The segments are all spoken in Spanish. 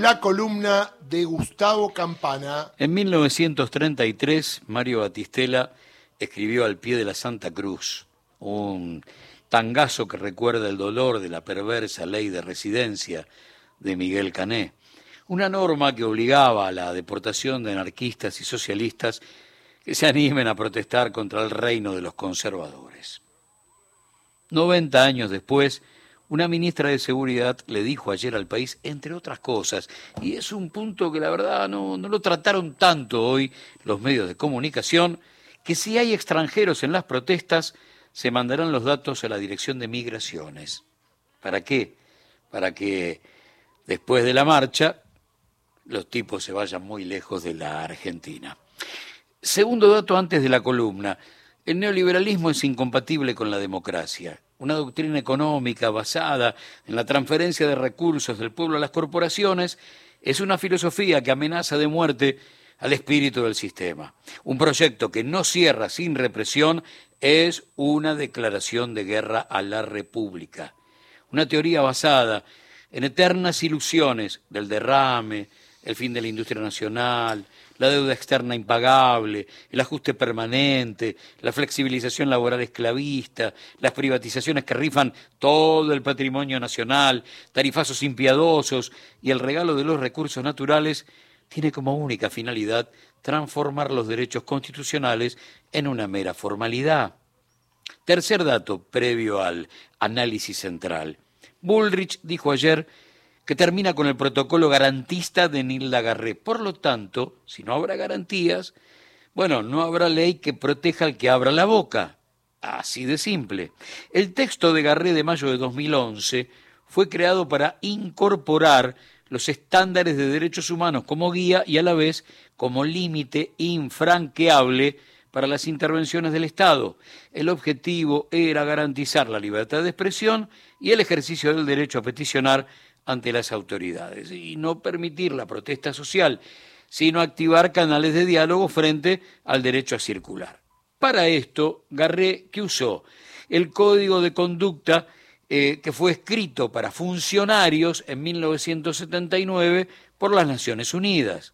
La columna de Gustavo Campana. En 1933, Mario Batistela escribió Al pie de la Santa Cruz, un tangazo que recuerda el dolor de la perversa ley de residencia de Miguel Cané, una norma que obligaba a la deportación de anarquistas y socialistas que se animen a protestar contra el reino de los conservadores. Noventa años después, una ministra de Seguridad le dijo ayer al país, entre otras cosas, y es un punto que la verdad no, no lo trataron tanto hoy los medios de comunicación, que si hay extranjeros en las protestas, se mandarán los datos a la Dirección de Migraciones. ¿Para qué? Para que después de la marcha los tipos se vayan muy lejos de la Argentina. Segundo dato antes de la columna. El neoliberalismo es incompatible con la democracia. Una doctrina económica basada en la transferencia de recursos del pueblo a las corporaciones es una filosofía que amenaza de muerte al espíritu del sistema. Un proyecto que no cierra sin represión es una declaración de guerra a la República. Una teoría basada en eternas ilusiones del derrame, el fin de la industria nacional, la deuda externa impagable, el ajuste permanente, la flexibilización laboral esclavista, las privatizaciones que rifan todo el patrimonio nacional, tarifazos impiadosos y el regalo de los recursos naturales, tiene como única finalidad transformar los derechos constitucionales en una mera formalidad. Tercer dato previo al análisis central. Bullrich dijo ayer que termina con el protocolo garantista de Nilda Garré. Por lo tanto, si no habrá garantías, bueno, no habrá ley que proteja al que abra la boca. Así de simple. El texto de Garré de mayo de 2011 fue creado para incorporar los estándares de derechos humanos como guía y a la vez como límite infranqueable para las intervenciones del Estado. El objetivo era garantizar la libertad de expresión y el ejercicio del derecho a peticionar ante las autoridades y no permitir la protesta social, sino activar canales de diálogo frente al derecho a circular. Para esto, Garré, ¿qué usó? El código de conducta eh, que fue escrito para funcionarios en 1979 por las Naciones Unidas.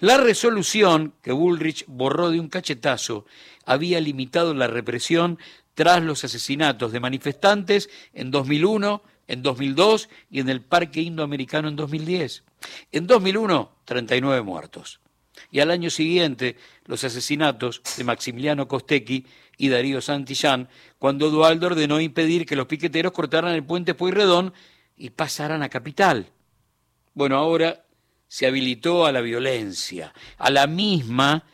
La resolución que Bullrich borró de un cachetazo había limitado la represión tras los asesinatos de manifestantes en 2001, en 2002 y en el Parque Indoamericano en 2010. En 2001, 39 muertos. Y al año siguiente, los asesinatos de Maximiliano Costecchi y Darío Santillán, cuando Dualdo ordenó impedir que los piqueteros cortaran el puente Pueyrredón y pasaran a Capital. Bueno, ahora se habilitó a la violencia, a la misma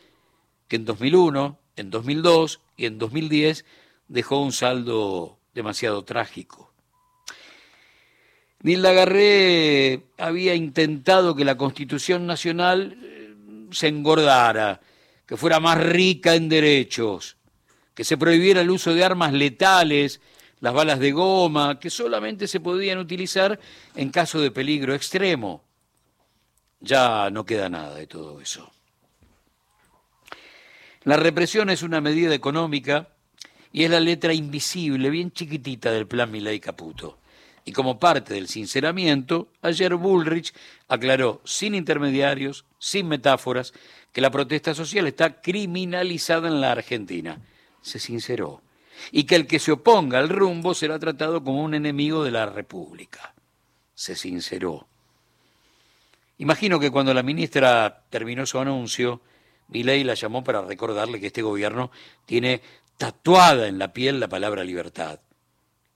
que en 2001, en 2002 y en 2010 dejó un saldo demasiado trágico. Nilda Garré había intentado que la Constitución Nacional eh, se engordara, que fuera más rica en derechos, que se prohibiera el uso de armas letales, las balas de goma, que solamente se podían utilizar en caso de peligro extremo. Ya no queda nada de todo eso. La represión es una medida económica y es la letra invisible, bien chiquitita del plan Milay Caputo. Y como parte del sinceramiento, ayer Bullrich aclaró, sin intermediarios, sin metáforas, que la protesta social está criminalizada en la Argentina. Se sinceró. Y que el que se oponga al rumbo será tratado como un enemigo de la República. Se sinceró. Imagino que cuando la ministra terminó su anuncio, Milei la llamó para recordarle que este gobierno tiene tatuada en la piel la palabra libertad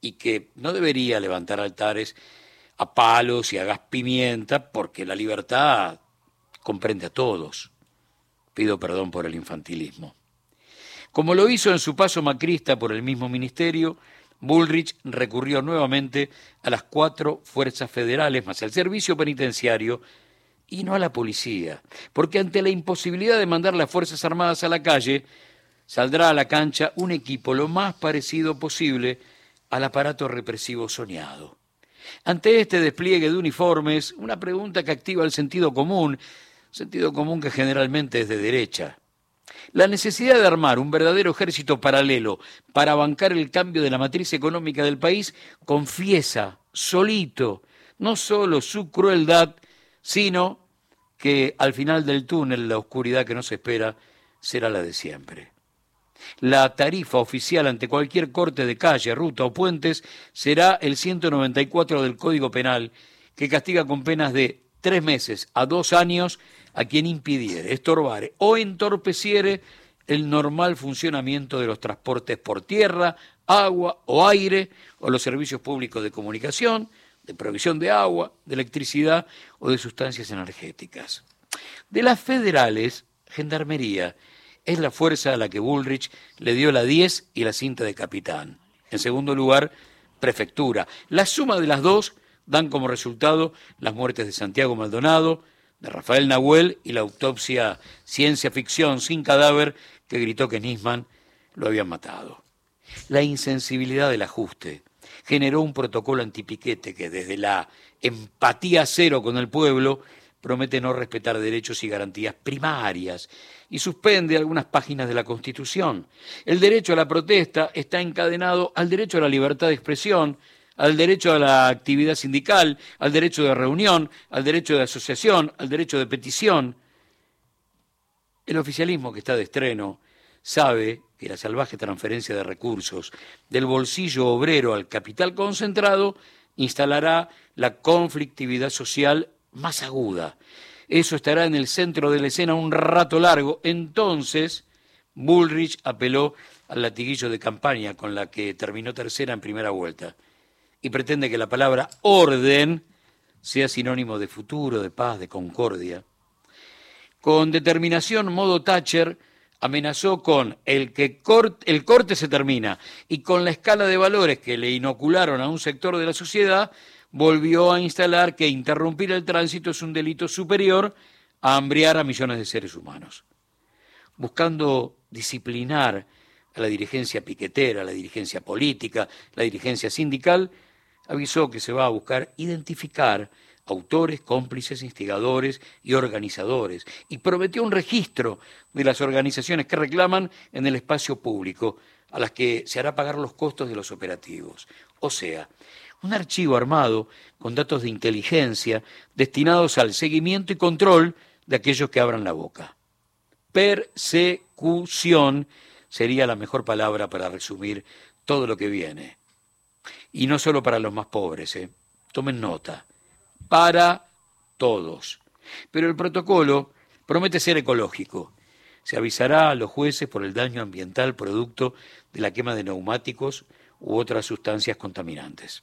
y que no debería levantar altares a palos y a gas pimienta porque la libertad comprende a todos. Pido perdón por el infantilismo. Como lo hizo en su paso macrista por el mismo ministerio, Bullrich recurrió nuevamente a las cuatro fuerzas federales más al servicio penitenciario y no a la policía, porque ante la imposibilidad de mandar las Fuerzas Armadas a la calle, saldrá a la cancha un equipo lo más parecido posible al aparato represivo soñado. Ante este despliegue de uniformes, una pregunta que activa el sentido común, sentido común que generalmente es de derecha. La necesidad de armar un verdadero ejército paralelo para bancar el cambio de la matriz económica del país confiesa solito no solo su crueldad, sino que al final del túnel la oscuridad que nos espera será la de siempre. La tarifa oficial ante cualquier corte de calle, ruta o puentes será el 194 del Código Penal, que castiga con penas de tres meses a dos años a quien impidiere, estorbare o entorpeciere el normal funcionamiento de los transportes por tierra, agua o aire o los servicios públicos de comunicación, de provisión de agua, de electricidad o de sustancias energéticas. De las federales, Gendarmería es la fuerza a la que Bullrich le dio la 10 y la cinta de capitán. En segundo lugar, Prefectura. La suma de las dos dan como resultado las muertes de Santiago Maldonado, de Rafael Nahuel y la autopsia ciencia ficción sin cadáver que gritó que Nisman lo habían matado. La insensibilidad del ajuste generó un protocolo antipiquete que desde la empatía cero con el pueblo promete no respetar derechos y garantías primarias y suspende algunas páginas de la Constitución. El derecho a la protesta está encadenado al derecho a la libertad de expresión, al derecho a la actividad sindical, al derecho de reunión, al derecho de asociación, al derecho de petición. El oficialismo que está de estreno sabe que la salvaje transferencia de recursos del bolsillo obrero al capital concentrado instalará la conflictividad social más aguda. Eso estará en el centro de la escena un rato largo. Entonces, Bullrich apeló al latiguillo de campaña con la que terminó tercera en primera vuelta y pretende que la palabra orden sea sinónimo de futuro, de paz, de concordia. Con determinación, modo Thatcher amenazó con el que el corte se termina y con la escala de valores que le inocularon a un sector de la sociedad, volvió a instalar que interrumpir el tránsito es un delito superior a hambriar a millones de seres humanos. Buscando disciplinar a la dirigencia piquetera, a la dirigencia política, la dirigencia sindical, avisó que se va a buscar identificar autores, cómplices, instigadores y organizadores, y prometió un registro de las organizaciones que reclaman en el espacio público, a las que se hará pagar los costos de los operativos. O sea, un archivo armado con datos de inteligencia destinados al seguimiento y control de aquellos que abran la boca. Persecución sería la mejor palabra para resumir todo lo que viene. Y no solo para los más pobres, ¿eh? tomen nota, para todos. Pero el protocolo promete ser ecológico. Se avisará a los jueces por el daño ambiental producto de la quema de neumáticos u otras sustancias contaminantes.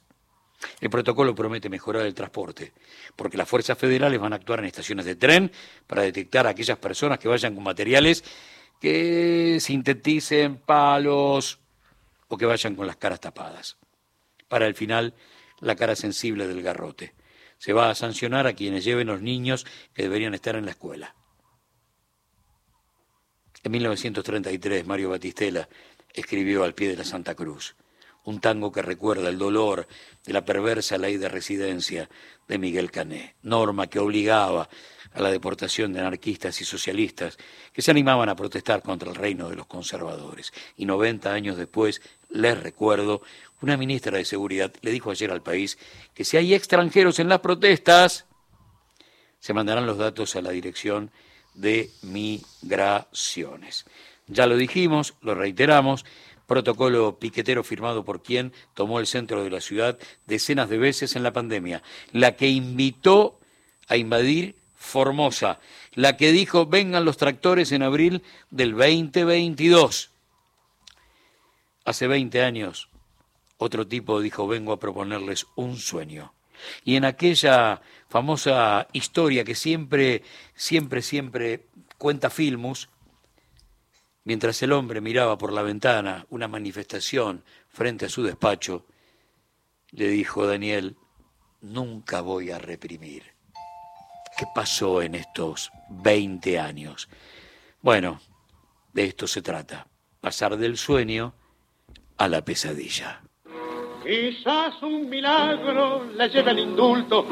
El protocolo promete mejorar el transporte, porque las fuerzas federales van a actuar en estaciones de tren para detectar a aquellas personas que vayan con materiales que sinteticen palos o que vayan con las caras tapadas. Para el final, la cara sensible del garrote. Se va a sancionar a quienes lleven los niños que deberían estar en la escuela. En 1933, Mario Batistela escribió al pie de la Santa Cruz un tango que recuerda el dolor de la perversa ley de residencia de Miguel Cané, norma que obligaba a la deportación de anarquistas y socialistas que se animaban a protestar contra el reino de los conservadores. Y 90 años después, les recuerdo, una ministra de Seguridad le dijo ayer al país que si hay extranjeros en las protestas, se mandarán los datos a la dirección de migraciones. Ya lo dijimos, lo reiteramos, protocolo piquetero firmado por quien tomó el centro de la ciudad decenas de veces en la pandemia, la que invitó a invadir Formosa, la que dijo vengan los tractores en abril del 2022. Hace 20 años, otro tipo dijo vengo a proponerles un sueño. Y en aquella famosa historia que siempre, siempre, siempre cuenta Filmus, Mientras el hombre miraba por la ventana una manifestación frente a su despacho, le dijo Daniel, nunca voy a reprimir. ¿Qué pasó en estos 20 años? Bueno, de esto se trata, pasar del sueño a la pesadilla. Quizás un milagro le lleve el indulto